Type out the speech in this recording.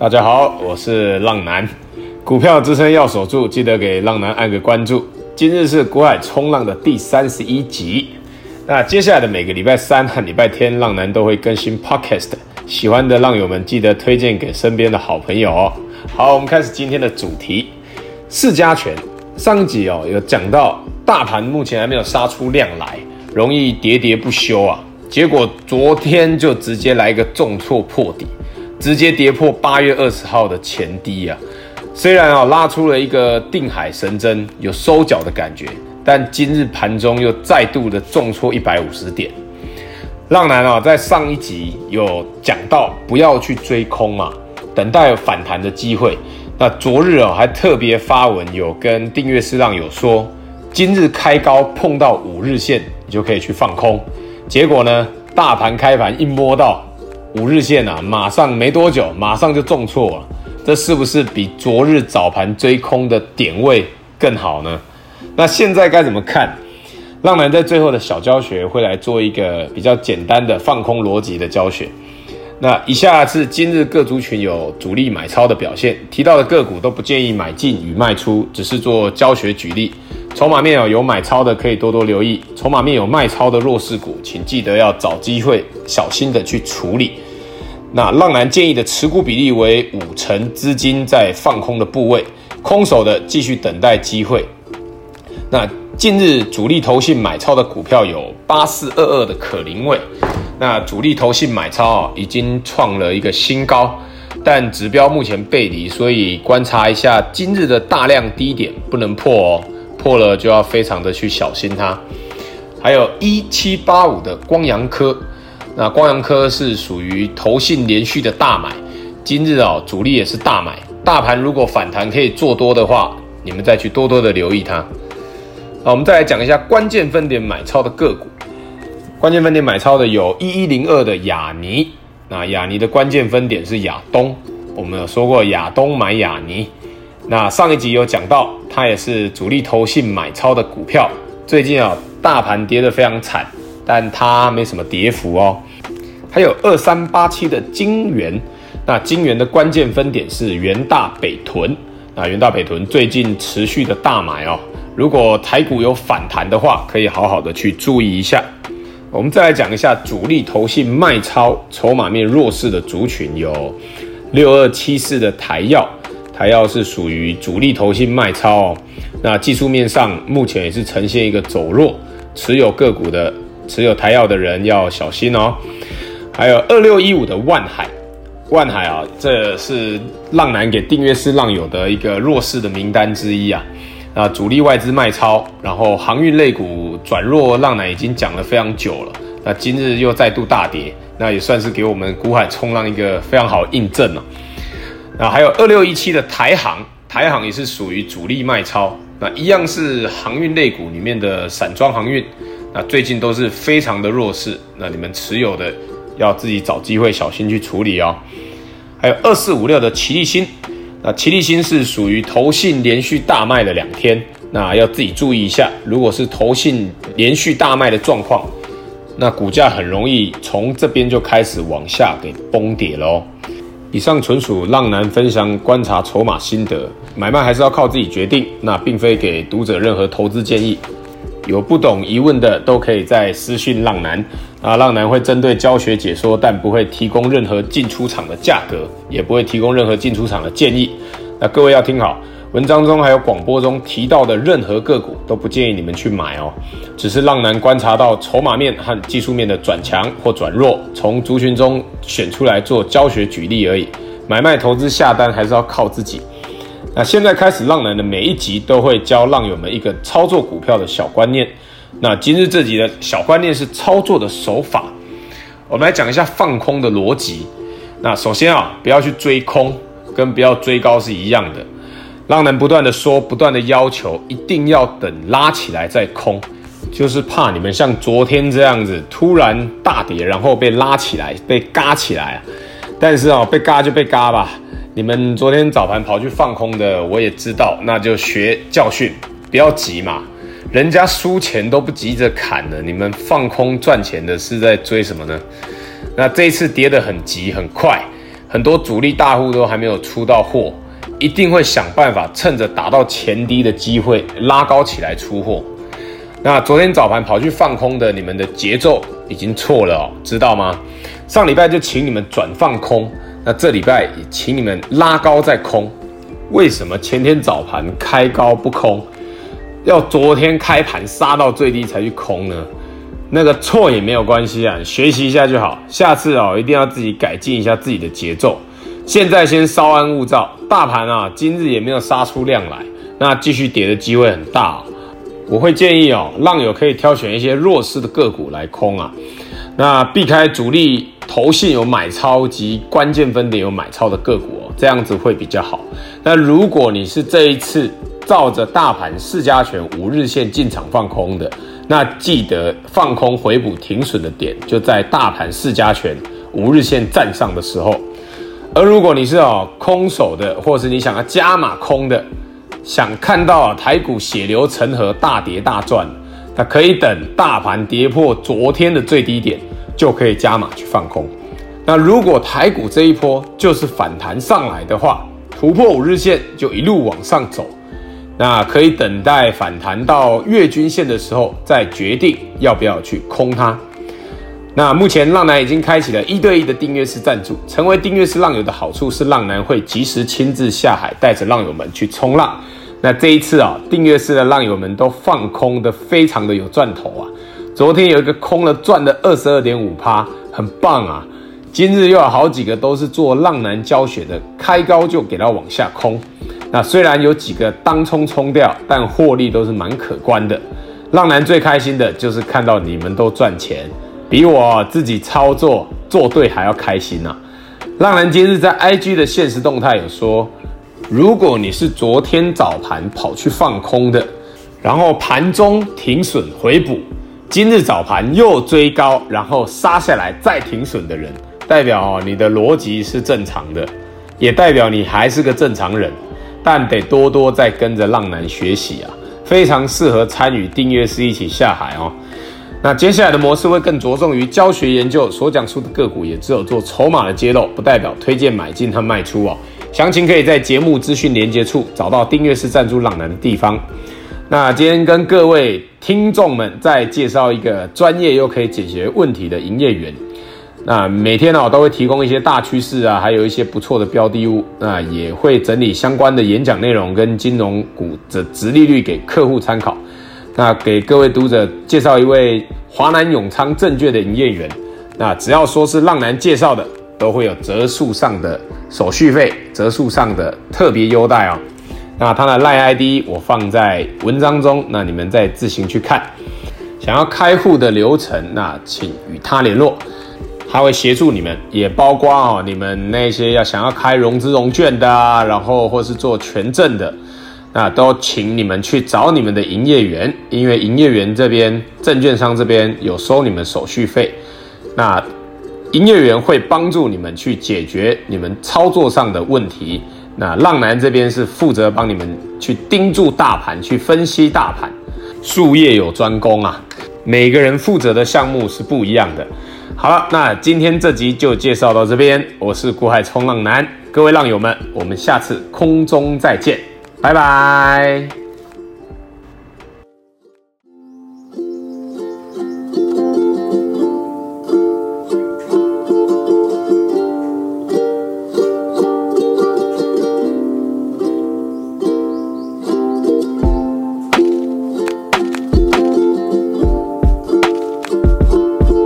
大家好，我是浪男，股票支撑要守住，记得给浪男按个关注。今日是股海冲浪的第三十一集，那接下来的每个礼拜三和礼拜天，浪男都会更新 Podcast，喜欢的浪友们记得推荐给身边的好朋友哦。好，我们开始今天的主题，四家拳。上集哦有讲到，大盘目前还没有杀出量来，容易喋喋不休啊。结果昨天就直接来一个重挫破底，直接跌破八月二十号的前低啊！虽然啊拉出了一个定海神针，有收脚的感觉，但今日盘中又再度的重挫一百五十点。浪男啊在上一集有讲到不要去追空嘛，等待反弹的机会。那昨日啊还特别发文有跟订阅式浪友说，今日开高碰到五日线，你就可以去放空。结果呢，大盘开盘一摸到五日线啊，马上没多久，马上就重挫了。这是不是比昨日早盘追空的点位更好呢？那现在该怎么看？浪男在最后的小教学会来做一个比较简单的放空逻辑的教学。那以下是今日各族群有主力买超的表现，提到的个股都不建议买进与卖出，只是做教学举例。筹码面有买超的可以多多留意，筹码面有卖超的弱势股，请记得要找机会小心的去处理。那浪男建议的持股比例为五成资金在放空的部位，空手的继续等待机会。那近日主力投信买超的股票有八四二二的可伶伟，那主力投信买超啊已经创了一个新高，但指标目前背离，所以观察一下今日的大量低点不能破哦。破了就要非常的去小心它，还有一七八五的光阳科，那光阳科是属于投信连续的大买，今日啊、哦、主力也是大买，大盘如果反弹可以做多的话，你们再去多多的留意它。好，我们再来讲一下关键分点买超的个股，关键分点买超的有一一零二的亚尼，那亚尼的关键分点是亚东，我们有说过亚东买亚尼。那上一集有讲到，它也是主力投信买超的股票。最近啊，大盘跌得非常惨，但它没什么跌幅哦。还有二三八七的晶圆，那晶圆的关键分点是元大北屯。那元大北屯最近持续的大买哦。如果台股有反弹的话，可以好好的去注意一下。我们再来讲一下主力投信卖超、筹码面弱势的族群，有六二七四的台药。台燿是属于主力投信卖超哦，那技术面上目前也是呈现一个走弱，持有个股的持有台药的人要小心哦。还有二六一五的万海，万海啊，这是浪男给订阅式浪友的一个弱势的名单之一啊。那主力外资卖超，然后航运类股转弱，浪男已经讲了非常久了。那今日又再度大跌，那也算是给我们股海冲浪一个非常好印证了。那还有二六一七的台航，台航也是属于主力卖超，那一样是航运类股里面的散装航运，那最近都是非常的弱势，那你们持有的要自己找机会小心去处理哦。还有二四五六的奇力新，那奇力新是属于投信连续大卖了两天，那要自己注意一下，如果是投信连续大卖的状况，那股价很容易从这边就开始往下给崩跌喽。以上纯属浪男分享观察筹码心得，买卖还是要靠自己决定，那并非给读者任何投资建议。有不懂疑问的都可以在私讯浪男，啊，浪男会针对教学解说，但不会提供任何进出场的价格，也不会提供任何进出场的建议。那各位要听好。文章中还有广播中提到的任何个股都不建议你们去买哦，只是浪男观察到筹码面和技术面的转强或转弱，从族群中选出来做教学举例而已。买卖投资下单还是要靠自己。那现在开始，浪男的每一集都会教浪友们一个操作股票的小观念。那今日这集的小观念是操作的手法，我们来讲一下放空的逻辑。那首先啊，不要去追空，跟不要追高是一样的。浪人不断的说，不断的要求，一定要等拉起来再空，就是怕你们像昨天这样子突然大跌，然后被拉起来，被嘎起来啊。但是啊，被嘎就被嘎吧。你们昨天早盘跑去放空的，我也知道，那就学教训，不要急嘛。人家输钱都不急着砍的，你们放空赚钱的是在追什么呢？那这一次跌得很急很快，很多主力大户都还没有出到货，一定会想办法趁着打到前低的机会拉高起来出货。那昨天早盘跑去放空的，你们的节奏已经错了哦，知道吗？上礼拜就请你们转放空，那这礼拜也请你们拉高再空。为什么前天早盘开高不空，要昨天开盘杀到最低才去空呢？那个错也没有关系啊，学习一下就好。下次哦，一定要自己改进一下自己的节奏。现在先稍安勿躁，大盘啊，今日也没有杀出量来，那继续跌的机会很大哦。我会建议哦，浪友可以挑选一些弱势的个股来空啊，那避开主力投信有买超及关键分点有买超的个股哦，这样子会比较好。那如果你是这一次照着大盘四家权五日线进场放空的，那记得放空回补停损的点就在大盘四家权五日线站上的时候。而如果你是哦空手的，或是你想要加码空的。想看到台股血流成河，大跌大赚，那可以等大盘跌破昨天的最低点，就可以加码去放空。那如果台股这一波就是反弹上来的话，突破五日线就一路往上走，那可以等待反弹到月均线的时候再决定要不要去空它。那目前浪男已经开启了一对一的订阅式赞助，成为订阅式浪友的好处是浪男会及时亲自下海，带着浪友们去冲浪。那这一次啊，订阅式的浪友们都放空的非常的有赚头啊！昨天有一个空了赚了二十二点五趴，很棒啊！今日又有好几个都是做浪男教学的，开高就给它往下空。那虽然有几个当冲冲掉，但获利都是蛮可观的。浪男最开心的就是看到你们都赚钱，比我自己操作做对还要开心啊！浪男今日在 IG 的限时动态有说。如果你是昨天早盘跑去放空的，然后盘中停损回补，今日早盘又追高，然后杀下来再停损的人，代表你的逻辑是正常的，也代表你还是个正常人，但得多多再跟着浪男学习啊，非常适合参与订阅式一起下海哦。那接下来的模式会更着重于教学研究，所讲述的个股也只有做筹码的揭露，不代表推荐买进和卖出哦。详情可以在节目资讯连接处找到订阅式赞助朗南的地方。那今天跟各位听众们再介绍一个专业又可以解决问题的营业员。那每天呢，都会提供一些大趋势啊，还有一些不错的标的物。那也会整理相关的演讲内容跟金融股的殖利率给客户参考。那给各位读者介绍一位华南永昌证券的营业员。那只要说是浪男介绍的。都会有折数上的手续费，折数上的特别优待哦。那他的赖 ID 我放在文章中，那你们再自行去看。想要开户的流程，那请与他联络，他会协助你们，也包括哦你们那些要想要开融资融券的，然后或是做权证的，那都请你们去找你们的营业员，因为营业员这边证券商这边有收你们手续费，那。营业员会帮助你们去解决你们操作上的问题。那浪男这边是负责帮你们去盯住大盘，去分析大盘。术业有专攻啊，每个人负责的项目是不一样的。好了，那今天这集就介绍到这边。我是股海冲浪男，各位浪友们，我们下次空中再见，拜拜。